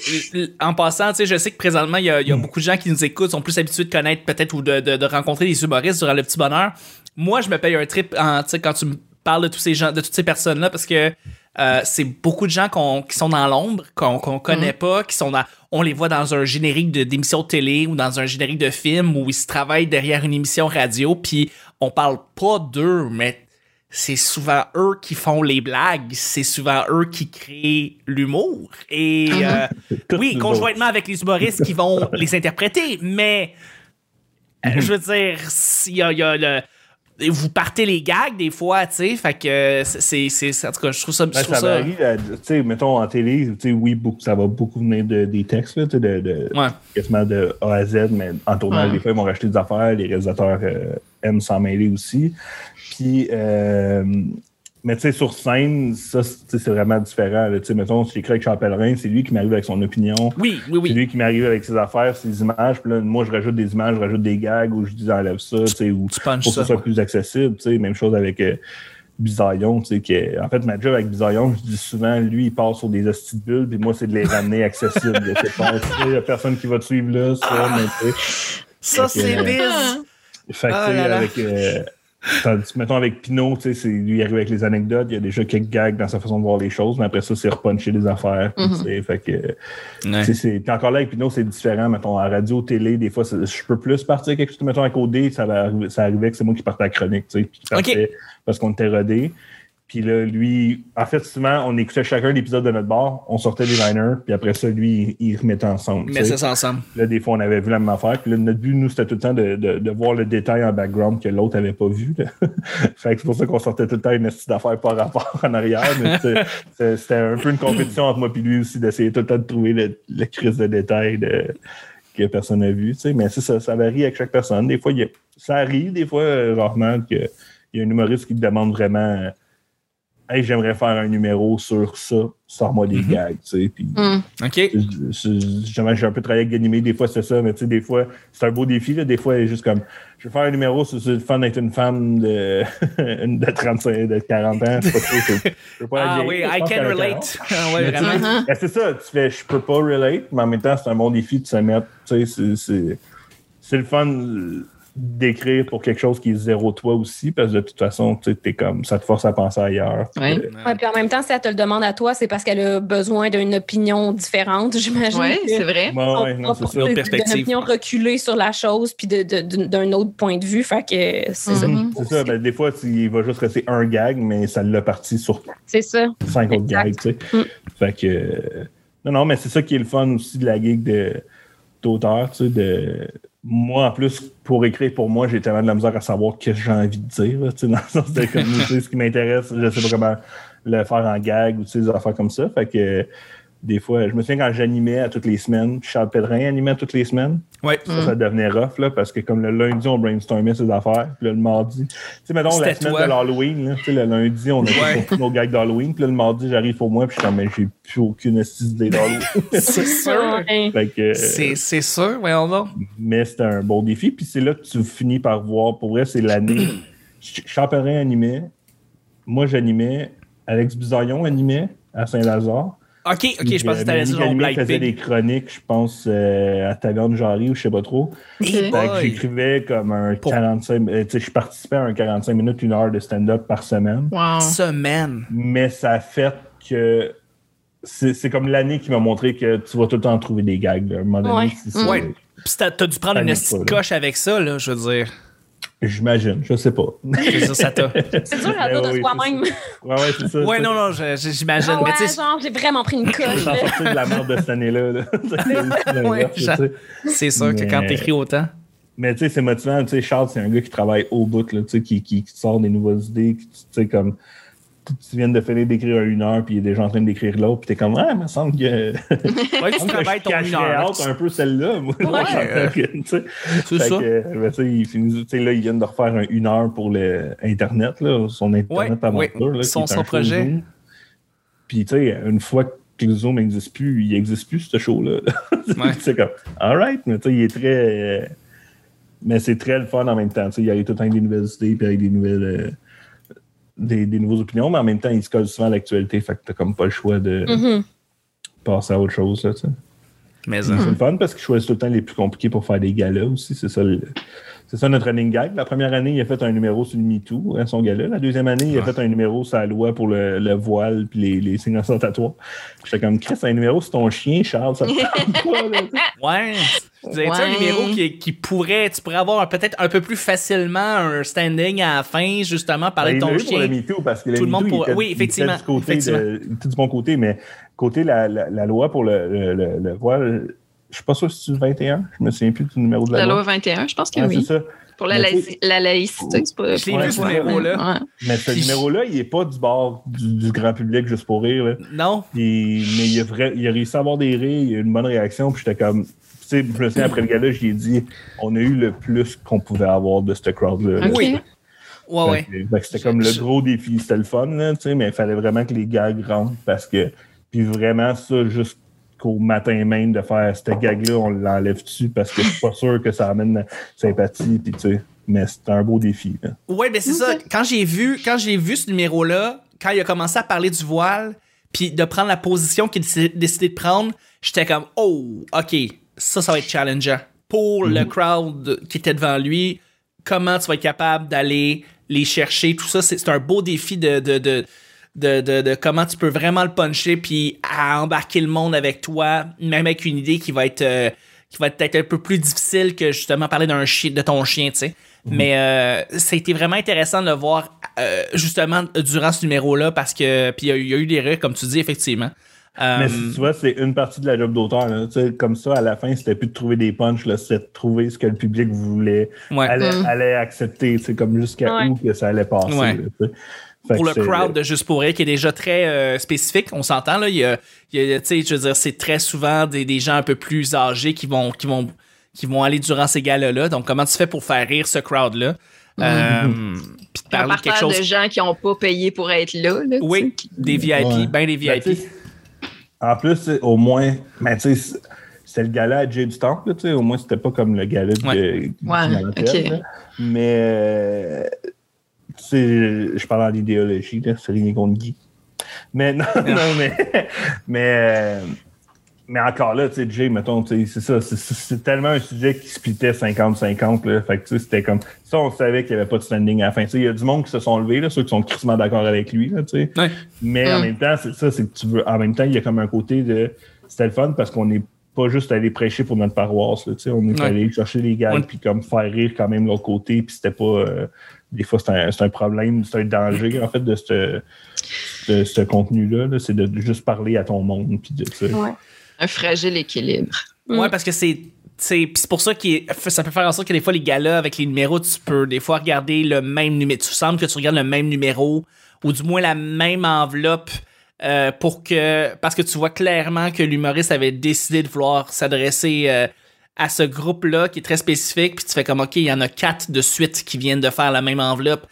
en passant, tu sais, je sais que présentement, il y a, il y a beaucoup de gens qui nous écoutent, sont plus habitués de connaître peut-être ou de, de, de rencontrer des humoristes durant le petit bonheur. Moi, je me paye un trip en, quand tu me parles de tous ces gens, de toutes ces personnes-là, parce que Euh, c'est beaucoup de gens qui sont dans l'ombre, qu'on qu'on connaît pas, qui sont dans, on les voit dans un générique d'émission de télé ou dans un générique de film où ils se travaillent derrière une émission radio, puis on parle pas d'eux, mais c'est souvent eux qui font les blagues, c'est souvent eux qui créent l'humour. Et euh, Tous oui, conjointement avec les humoristes qui vont les interpréter, mais euh, Mhm. je veux dire, il y a, y a le. Vous partez les gags des fois, tu sais, fait que c'est, c'est, c'est- en tout cas, je trouve ça, je Ben, trouve ça ça, varie, là, tu sais, mettons en télé, tu sais, oui, beaucoup, ça va beaucoup venir de, des textes, là, tu sais, de, de, Ouais. quasiment de A à Z, mais en tournage, Ouais. des fois, ils vont racheter des affaires, les réalisateurs euh, aiment s'en mêler aussi. Puis, euh, mais tu sais, sur scène, ça, c'est vraiment différent. Tu sais, mettons, si j'écris avec Charles Pellerin, c'est lui qui m'arrive avec son opinion. Oui, oui, oui. C'est lui qui m'arrive avec ses affaires, ses images. Puis là, moi, je rajoute des images, je rajoute des gags ou je dis enlève ça, tu sais, ou pour que ça. ce soit plus accessible. tu sais. Même chose avec euh, Bisaillon. tu sais, En fait, ma job avec Bisaillon, je dis souvent, lui, il part sur des hosties de bulles, puis moi, c'est de les ramener accessibles. Il n'y a personne qui va te suivre là, ça, mais tu sais. Ça, c'est euh, biz. Fait que, Ah là là. avec. euh, tandis mettons avec Pinot, tu sais, c'est- lui il arrive avec les anecdotes, il y a déjà quelques gags dans sa façon de voir les choses, mais après ça, c'est repuncher des affaires. tu sais, Fait que, Ouais. tu sais, c'est- puis encore là, avec Pinot, c'est différent. Mettons, en radio, télé, des fois, je peux plus partir quelque chose. Mettons, avec OD, ça, va arriver, ça arrivait que c'est moi qui partais à la chronique, tu sais, parce qu'on était rodés. Puis là, lui, en fait, souvent, on écoutait chacun l'épisode de notre bar, on sortait les liners, puis après ça, lui, il remettait ensemble. Mais c'est ça ensemble. Là, des fois, on avait vu la même affaire. Puis là, notre but, nous, c'était tout le temps de, de, de voir le détail en background que l'autre avait pas vu. fait que c'est pour ça qu'on sortait tout le temps une astuce d'affaires par rapport en arrière. Mais c'était un peu une compétition entre moi et lui aussi d'essayer tout le temps de trouver le, le crise de détail de, que personne n'a vu. Mais c'est ça, ça varie avec chaque personne. Des fois, il y a- ça arrive, des fois, euh, rarement, qu'il y a un humoriste qui demande vraiment Hey, j'aimerais faire un numéro sur ça, sors-moi des gags. tu sais. Puis. OK? Justement, j'ai un peu travaillé avec Ganimé, des fois c'est ça, mais tu sais, des fois, c'est un beau défi, là, des fois, elle est juste comme, je vais faire un numéro sur c'est le fun d'être une femme de, de 35, de 40 ans, c'est pas trop, je, pas la Ah oui, je I can relate. Ah ouais, vraiment. Ben, c'est ça, tu fais, je peux pas relate, mais en même temps, c'est un bon défi de se mettre, tu sais, c'est- c'est, c'est le fun euh, d'écrire pour quelque chose qui est zéro toi aussi, parce que de toute façon, tu sais, comme, ça te force à penser ailleurs. Ouais. Euh, Ouais, puis en même temps, si elle te le demande à toi, c'est parce qu'elle a besoin d'une opinion différente, j'imagine. Oui, c'est vrai. ouais, ouais, non, c'est ça. Autre D'une perspective. opinion reculée sur la chose, puis de- de- de- d'un autre point de vue. Fait que c'est ça. Mhm. C'est ça, ben, des fois, il va juste rester un gag, mais ça l'a parti sur C'est ça. cinq autres gags, tu sais. Mm. Fait que. euh, non, non, mais c'est ça qui est le fun aussi de la gig de, d'auteur, tu sais. De, moi, en plus, pour écrire pour moi, j'ai tellement de la misère à savoir ce que j'ai envie de dire, dans le sens de comme, ce qui m'intéresse, je sais pas comment le faire en gag ou des affaires comme ça. Fait que. Des fois, je me souviens quand j'animais à toutes les semaines, Charles Pellerin animait à toutes les semaines. Ouais. Ça, ça devenait rough, là, parce que comme le lundi, on brainstormait ses affaires, puis là, le mardi, tu sais, mettons, la semaine toi. de l'Halloween, tu sais, le lundi, on a Ouais. fait nos gags d'Halloween, puis là, le mardi, j'arrive pour moi, puis je suis comme, mais j'ai plus aucune astuce d'idée d'Halloween. C'est sûr. Euh, C'est c'est sûr, voyons donc. mais c'était un bon défi, puis c'est là que tu finis par voir, pour vrai, c'est l'année. Ch- Chaperin animait, moi, j'animais, Alex Bisaillon animait à Saint-Lazare. OK, OK, je pensais que t'allais Mélanie dire genre Black faisait des chroniques, je pense, euh, à Taverne Jarry ou je sais pas trop. Boy. j'écrivais comme un Pour- 45 euh, tu sais, je participais à un 45 minutes, une heure de stand-up par semaine. Wow. Semaine. Mais ça a fait que c'est comme l'année qui m'a montré que tu vas tout le temps trouver des gags. là. À un moment donné, Ouais. c'est ça. Ouais. Puis t'as dû prendre une coche avec ça, là, je veux dire. J'imagine, je sais pas. Je dire, ça t'a. C'est dur à Ben dire de oui, soi-même. Ouais, ouais, c'est ça. Ouais, non, non, je- je- j'imagine. Ah ouais, mais tu sais, genre, j'ai vraiment pris une coche. Là. sortir de la merde de cette année-là. là. C'est c'est sûr que quand t'écris autant. Mais tu sais, c'est motivant. Tu sais, Charles, c'est un gars qui travaille au bout, là, tu sais, qui, qui, qui sort des nouvelles idées, qui, tu sais, comme tu viens de finir d'écrire un une heure, puis il est déjà en train d'écrire l'autre, puis t'es comme, ah, il me semble que. Ouais, tu que travailles ton une heure. out un peu celle-là, moi. Ouais. tu sais. C'est Fait ça. que, ben, tu sais, il finit- tu sais, là, ils viennent de refaire un une heure pour le Internet, là, son Internet Ouais, aventure. ouais. Là, Son- projet. Zoom. Puis, tu sais, une fois que le Zoom n'existe plus, il n'existe plus, ce show-là. Ouais. c'est comme, all right, mais tu sais, il est très. euh, mais c'est très le fun en même temps. Tu sais, il arrive tout le temps avec des nouvelles idées, puis avec des nouvelles. euh, des, des nouvelles opinions, mais en même temps, il se colle souvent à l'actualité, fait que t'as comme pas le choix de Mhm. passer à autre chose, là, tu sais. Mais C'est euh, le fun parce qu'ils choisissent tout le temps les plus compliqués pour faire des galas aussi. C'est ça le, c'est ça notre running gag. La première année, il a fait un numéro sur le MeToo, hein, son gars-là. La deuxième année, il a fait un numéro sur la loi pour le, le voile puis les, les signes ostentatoires. J'étais comme, Chris, un numéro sur ton chien, Charles, ça te parle pas, là, tu sais. Ouais. C'est un numéro qui, qui pourrait, tu pourrais avoir peut-être un peu plus facilement un standing à la fin, justement, parler Ben, de ton eu pour le chien. MeToo parce que le Tout le monde pour- oui, il était effectivement, du côté effectivement. de- il du bon côté, mais côté la, la, la loi pour le, le, le, le voile, je suis pas sûr si c'est le 21. Je me souviens plus du numéro de la, La loi 21, je pense que Ah, oui. c'est ça. Pour la, laïcité, c'est pas. Je l'ai pas- vu, ce numéro-là. ouais. Mais ce numéro-là, il est pas du bord du, du grand public juste pour rire. là. Non? Mais il a, vrai- il a réussi à avoir des rires, il a eu une bonne réaction, puis j'étais comme. Tu sais, je me souviens après le gala, j'ai dit on a eu le plus qu'on pouvait avoir de ce crowd-là. là. Ok. Oui. Ouais, C'était comme le gros défi. C'était le fun, là, tu sais, mais il fallait vraiment que les gags rentrent parce que. Puis vraiment, ça, jusqu'au matin même de faire cette gag-là, on l'enlève dessus parce que je suis pas sûr que ça amène la sympathie. Puis, tu sais, mais c'était un beau défi. là. Ouais, ben c'est ça. Quand j'ai vu, quand j'ai vu ce numéro-là, quand il a commencé à parler du voile, puis de prendre la position qu'il a décidé de prendre, j'étais comme, oh, ok, ça, ça va être challengeant. Pour le crowd qui était devant lui, comment tu vas être capable d'aller les chercher, tout ça, c'est c'est un beau défi de, de, de, de, de- de comment tu peux vraiment le puncher, puis à embarquer le monde avec toi, même avec une idée qui va être... euh, qui va être peut-être un peu plus difficile que justement parler d'un chien, de ton chien, tu sais. Mais euh, ça a été vraiment intéressant de le voir euh, justement durant ce numéro-là parce que puis il y, a eu- il y a eu des rires comme tu dis effectivement. Euh, Mais si tu vois, c'est une partie de la job d'auteur. là. Tu sais, Comme ça, à la fin, c'était plus de trouver des punchs, là, c'était de trouver ce que le public voulait, ouais. allait, Mm. allait accepter, tu sais, comme jusqu'à Ouais. où que ça allait passer. Ouais. là, tu sais. Fait pour le crowd de Juste pour rire qui est déjà très euh, spécifique, on s'entend là, il y a, il y a- tu sais, je veux dire, c'est très souvent des, des gens un peu plus âgés qui vont qui vont qui vont aller durant ces galas là. Donc comment tu fais pour faire rire ce crowd là euh, Puis de parler quelque chose de gens qui n'ont pas payé pour être là. Oui, des VIP, Ouais. ben des Ben, VIP. en plus, au moins, ben, tu sais, c'est- c'était le gala à Jay du Temple, là, tu sais, au moins, c'était pas comme le gala de, Ouais. de Ouais, Guy ok. là. Mais, euh, je parle en idéologie, là, c'est rien contre Guy. Mais non, non, mais, mais, euh, mais encore là, tu sais, Jay, mettons, tu sais, c'est ça, c'est- tellement un sujet qui splitait 50-50, là. Fait que, tu sais, c'était comme, ça, on savait qu'il n'y avait pas de standing à la fin. Tu sais, il y a du monde qui se sont levés, là, ceux qui sont crissement d'accord avec lui, là, tu sais. Ouais. Mais en Mm. même temps, c'est ça, c'est que tu veux. En même temps, il y a comme un côté de. C'était le fun parce qu'on n'est pas juste allé prêcher pour notre paroisse. Là, tu sais, on est Ouais. allé chercher les gars Ouais. puis comme faire rire quand même l'autre côté. Puis c'était pas. euh, des fois, c'est un, c'est un problème, c'est un danger en fait de ce de ce contenu-là. là. c'est de juste parler à ton monde. Puis de ça. Ouais. Un fragile équilibre. Ouais, Mm. parce que c'est. c'est pour ça que ça peut faire en sorte que des fois, les galas avec les numéros, tu peux des fois regarder le même numéro. Tu sembles que tu regardes le même numéro ou du moins la même enveloppe euh, pour que. Parce que tu vois clairement que l'humoriste avait décidé de vouloir s'adresser euh, à ce groupe-là qui est très spécifique. Puis tu fais comme, OK, il y en a quatre de suite qui viennent de faire la même enveloppe.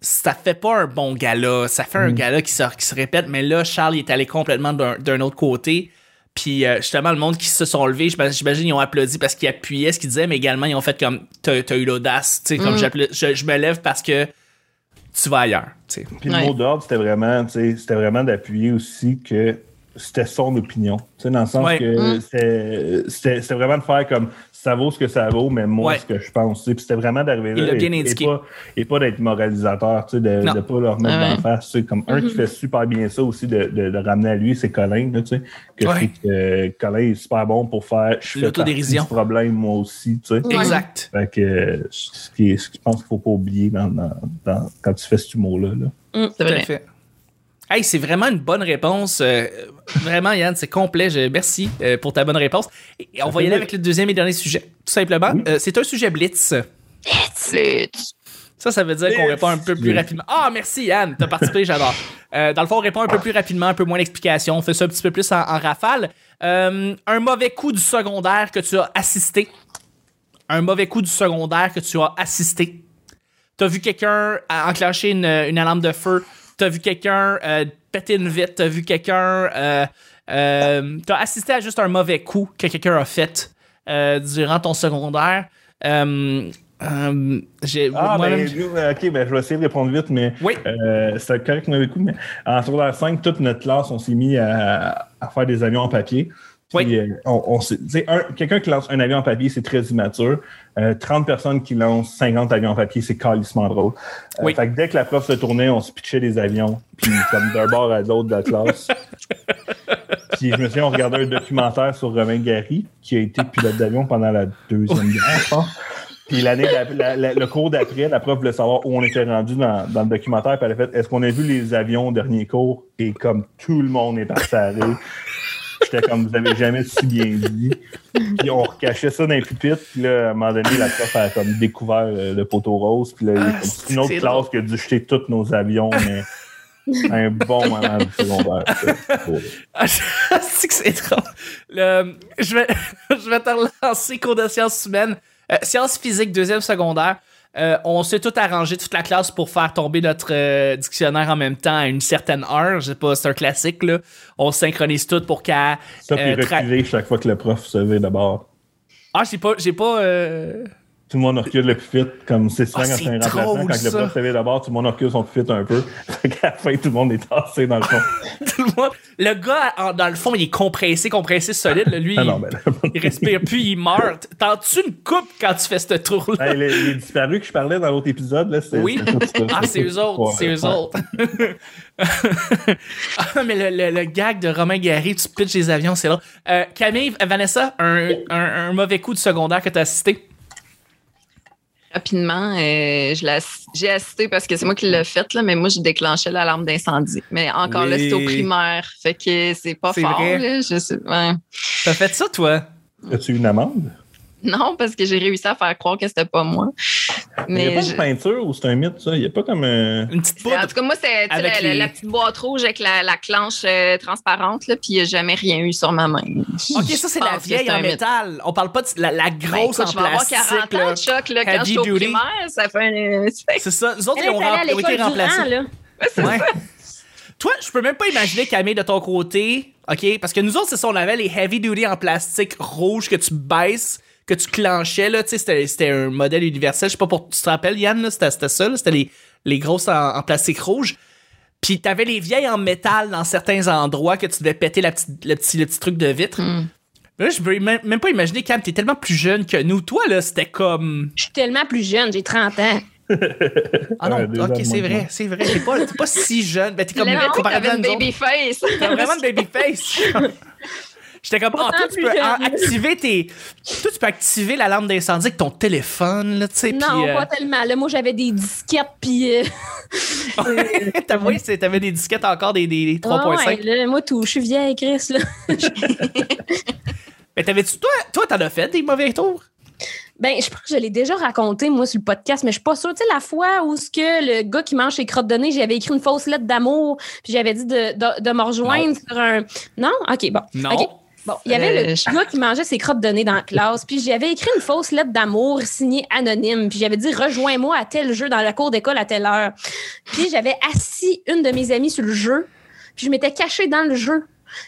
Ça fait pas un bon gala. Ça fait un gala qui se, qui se répète. Mais là, Charles il est allé complètement d'un autre côté. Puis euh, justement, le monde qui se sont levés, j'imagine ils ont applaudi parce qu'ils appuyaient ce qu'ils disaient, mais également ils ont fait comme t'as as eu l'audace, tu sais, comme Mm. je me lève parce que tu vas ailleurs, tu sais. Puis Ouais. le mot d'ordre, c'était vraiment, tu sais, c'était vraiment d'appuyer aussi que c'était son opinion. Tu sais, dans le sens Ouais. que Mm. c'était- c'était c'était vraiment de faire comme ça vaut ce que ça vaut, mais moi, Ouais. ce que je pense. Puis c'était vraiment d'arriver là. et, indiqué. Et pas, et pas d'être moralisateur, tu sais, de ne pas leur mettre Ouais. d'en face. tu sais, Comme un qui fait super bien ça aussi, de, de, de ramener à lui, c'est Colin. là, tu sais, que Ouais. que euh, Colin est super bon pour faire je fais partie L'autodérision. du problème, moi aussi. Tu sais. Exact. Fait que ce qui est- ce que je pense qu'il faut pas oublier dans, dans, dans- quand tu fais cet humour-là. Là. C'est Tout à vrai. fait. Hey, c'est vraiment une bonne réponse. Euh, vraiment, Yann, c'est complet. Je, merci euh, pour ta bonne réponse. Et, et on va y aller avec le deuxième et dernier sujet. Tout simplement, Oui. Euh, c'est un sujet blitz. Ça, ça veut dire qu'on Blitz. répond un peu plus Blitz. rapidement. Ah, merci Yann, t'as participé, j'adore. Euh, dans le fond, on répond un peu plus rapidement, un peu moins d'explications. On fait ça un petit peu plus en, en rafale. Euh, un mauvais coup du secondaire que tu as assisté. Un mauvais coup du secondaire que tu as assisté. T'as vu quelqu'un enclencher une, une alarme de feu. T'as vu quelqu'un euh, péter une vitre. T'as vu quelqu'un. Euh, euh, t'as assisté à juste un mauvais coup que quelqu'un a fait durant ton secondaire. Euh, j'ai, Ah, moi, ben, ok, ben, je vais essayer de répondre vite, mais Oui. euh, c'est correct, mauvais coup, mais en secondaire 5, toute notre classe, on s'est mis à, à faire des avions en papier. Oui. Puis, euh, on, on Quelqu'un qui lance un avion en papier, c'est très immature. Euh, 30 personnes qui lancent 50 avions en papier, c'est calissement drôle. Euh, Oui. Fait que dès que la prof se tournait, on se pitchait des avions, puis comme d'un bord à l'autre de la classe. puis je me souviens, on regardait un documentaire sur Romain Gary, qui a été pilote d'avion pendant la Deuxième Guerre, je pense. Puis l'année, d'ap- la- la- le cours d'après, la prof voulait savoir où on était rendu dans, dans le documentaire. Puis elle a fait Est-ce qu'on a vu les avions au dernier cours? Et comme tout le monde est parti à rire. J'étais comme Vous avez jamais si bien dit. Puis on recachait ça dans les pupitres. Puis là, à un moment donné, la prof a comme découvert le poteau rose. Puis là, il y a Ah, comme une autre classe qui a dû jeter tous nos avions, mais un bon moment du secondaire. Ah, c'est que c'est drôle. Le- je, vais, je vais te relancer cours de sciences humaines. Euh, sciences physiques, deuxième secondaire. Euh, on s'est tout arrangé, toute la classe, pour faire tomber notre euh, dictionnaire en même temps à une certaine heure. Je sais pas, c'est un classique, là. On se synchronise tout pour qu'à. Ça, puis euh, reculer chaque fois que le prof se levait d'abord. Ah, j'ai pas. J'ai pas Tout le monde recule le pupitre, comme c'est souvent Ah, quand c'est c'est un remplaçant, quand le ça. prof se levait d'abord, tout le monde recule son pupitre un peu. Fait qu'à la fin, tout le monde est tassé dans le fond. tout le monde- Le gars, dans le fond, il est compressé, compressé solide. Lui, Ah il, non, ben il respire plus, il meurt. T'en-tu une coupe quand tu fais ce tour-là? Hey, les, les disparus que je parlais dans l'autre épisode, là. Oui. ça. Ah, c'est eux autres, Ouais, c'est eux ouais. autres. ah, mais le, le- le gag de Romain Gary, tu pitches les avions, c'est là. Euh, Camille, Vanessa, un, un- un mauvais coup de secondaire que tu as assisté? Rapidement, euh, je j'ai assisté parce que c'est moi qui l'ai fait, là, mais moi, j'ai déclenché l'alarme d'incendie. Mais encore là, c'est au primaire. Fait que c'est pas fort. vrai. Là, je sais, ouais. T'as fait ça, toi? As-tu eu une amende? Non, parce que j'ai réussi à faire croire que c'était pas moi. Il n'y a Mais pas je- de peinture ou c'est un mythe, ça? Il n'y a pas comme un. Une petite En poudre? tout cas, moi, c'est la, la- les- la petite boîte rouge avec la, la clenche euh, transparente, là, puis il n'y a jamais rien eu sur ma main. Ok, ça, c'est la vieille en métal. On parle pas de la, la Ben, grosse écoute, en je vais avoir plastique. 40 ans là. de choc là, quand Heavy j'étais au primaire. Ça fait un... C'est ça. Nous autres, ils ont, allée à rem- ils ont été remplacés. Ouais. Toi, je peux même pas imaginer, Camille, de ton côté, OK? Parce que nous autres, c'est ça, on avait les heavy duty en plastique rouge que tu baisses, que tu clenchais, là. Tu sais, c'était- c'était un modèle universel. Je sais pas pour. Tu te rappelles, Yann, là? C'était c'était ça, là? C'était les, les grosses en, en plastique rouge. Puis t'avais les vieilles en métal dans certains endroits que tu devais péter la petite- le, petit, le petit truc de vitre. Mais Là, je peux même même pas imaginer, Cam, t'es tellement plus jeune que nous. Toi, là, c'était comme. Je suis tellement plus jeune, j'ai 30 ans. Ah non, Ouais, ok, c'est vrai, c'est vrai. T'es pas, t'es pas si jeune. Ben, t'es comme t'avais une baby face. T'as vraiment une baby face. J'étais comme, Autant toi, tu peux jeune. activer tes. Toi, tu peux activer la lampe d'incendie avec ton téléphone, là, tu sais. Non, euh, pas tellement. Là, moi, j'avais des disquettes, puis... euh, T'as vu, t'avais des disquettes encore, des, des, des 3.5. ah ouais, là, moi, tout. Je suis vieille, Chris, là. Mais t'avais-tu, toi, toi, t'en as fait des mauvais tours? Ben, je pense que je l'ai déjà raconté, moi, sur le podcast, mais je suis pas sûre. Tu sais, la fois où ce que le gars qui mange ses crottes de nez, j'avais écrit une fausse lettre d'amour, puis j'avais dit de, de, de me rejoindre sur un. Non? OK, bon. Non. Bon, il y avait Euh, le je- gars qui mangeait ses crottes de nez dans la classe, puis j'avais écrit une fausse lettre d'amour signée anonyme, puis j'avais dit rejoins-moi à tel jeu dans la cour d'école à telle heure. Puis j'avais assis une de mes amies sur le jeu, puis je m'étais cachée dans le jeu.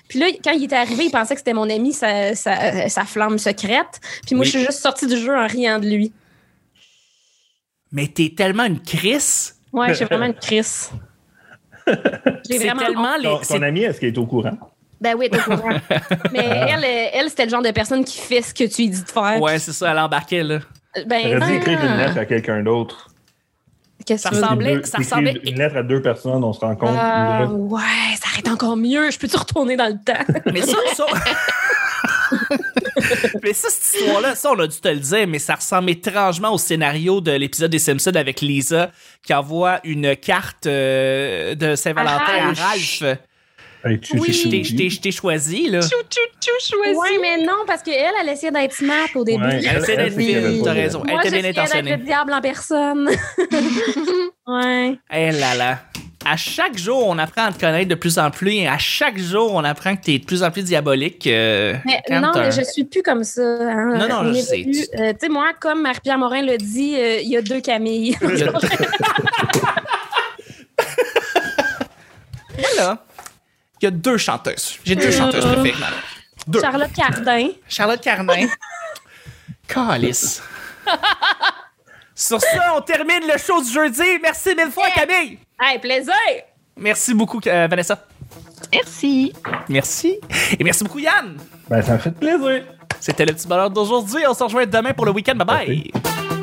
Puis là, quand il était arrivé, il pensait que c'était mon ami, sa, sa, sa flamme secrète. Puis moi, Oui. je suis juste sortie du jeu en riant de lui. Mais t'es tellement une crisse. Ouais, j'ai vraiment une crise. J'ai C'est vraiment tellement les. Ton, ton ami, est-ce qu'il est au courant? Ben oui, t'es courant. Mais elle, euh, elle c'était le genre de personne qui fait ce que tu lui dis de faire. Ouais, c'est ça, elle embarquait, là. Ben, J'aurais dû non. écrire une lettre à quelqu'un d'autre. Qu'est-ce Ça ressemblait- Deux- ça ressemblait- Une lettre à deux personnes, on se rend compte. Ah, là. ouais, ça arrête encore mieux. Je peux-tu retourner dans le temps? Mais ça, ça. mais ça, cette histoire-là, ça, on a dû te le dire, mais ça ressemble étrangement au scénario de l'épisode des Simpsons avec Lisa qui envoie une carte euh, de Saint-Valentin à Ralph. Hey, tu- Oui. tu- Je t'ai- choisi, là. Chou, chou, chou, choisi. Oui, mais non, parce qu'elle, elle essayait d'être smart au début. Ouais, Elle essaie d'être fine, t'as raison. Elle Moi, était bien intentionnée. le diable en personne. ouais. Eh là là. À chaque jour, on apprend à te connaître de plus en plus et à chaque jour, on apprend que t'es de plus en plus diabolique. euh, Mais non, mais je suis plus comme ça. hein. Non, non, On je sais. plus- euh, tu sais, moi, comme Marie-Pierre Morin le dit, euh, il y a deux Camille. Moi, là, il y a deux chanteuses. J'ai deux chanteuses préférées. Manon. Deux. Charlotte Cardin. Charlotte Carmin. Calice. Sur ça, on termine le show du jeudi. Merci mille fois, Yeah. Camille. Hey, plaisir! Merci beaucoup, euh, Vanessa. Merci. Merci. Et merci beaucoup, Yann. Ben, ça me fait plaisir. C'était le petit bonheur d'aujourd'hui. On se rejoint demain pour le week-end. Bye bye. Merci.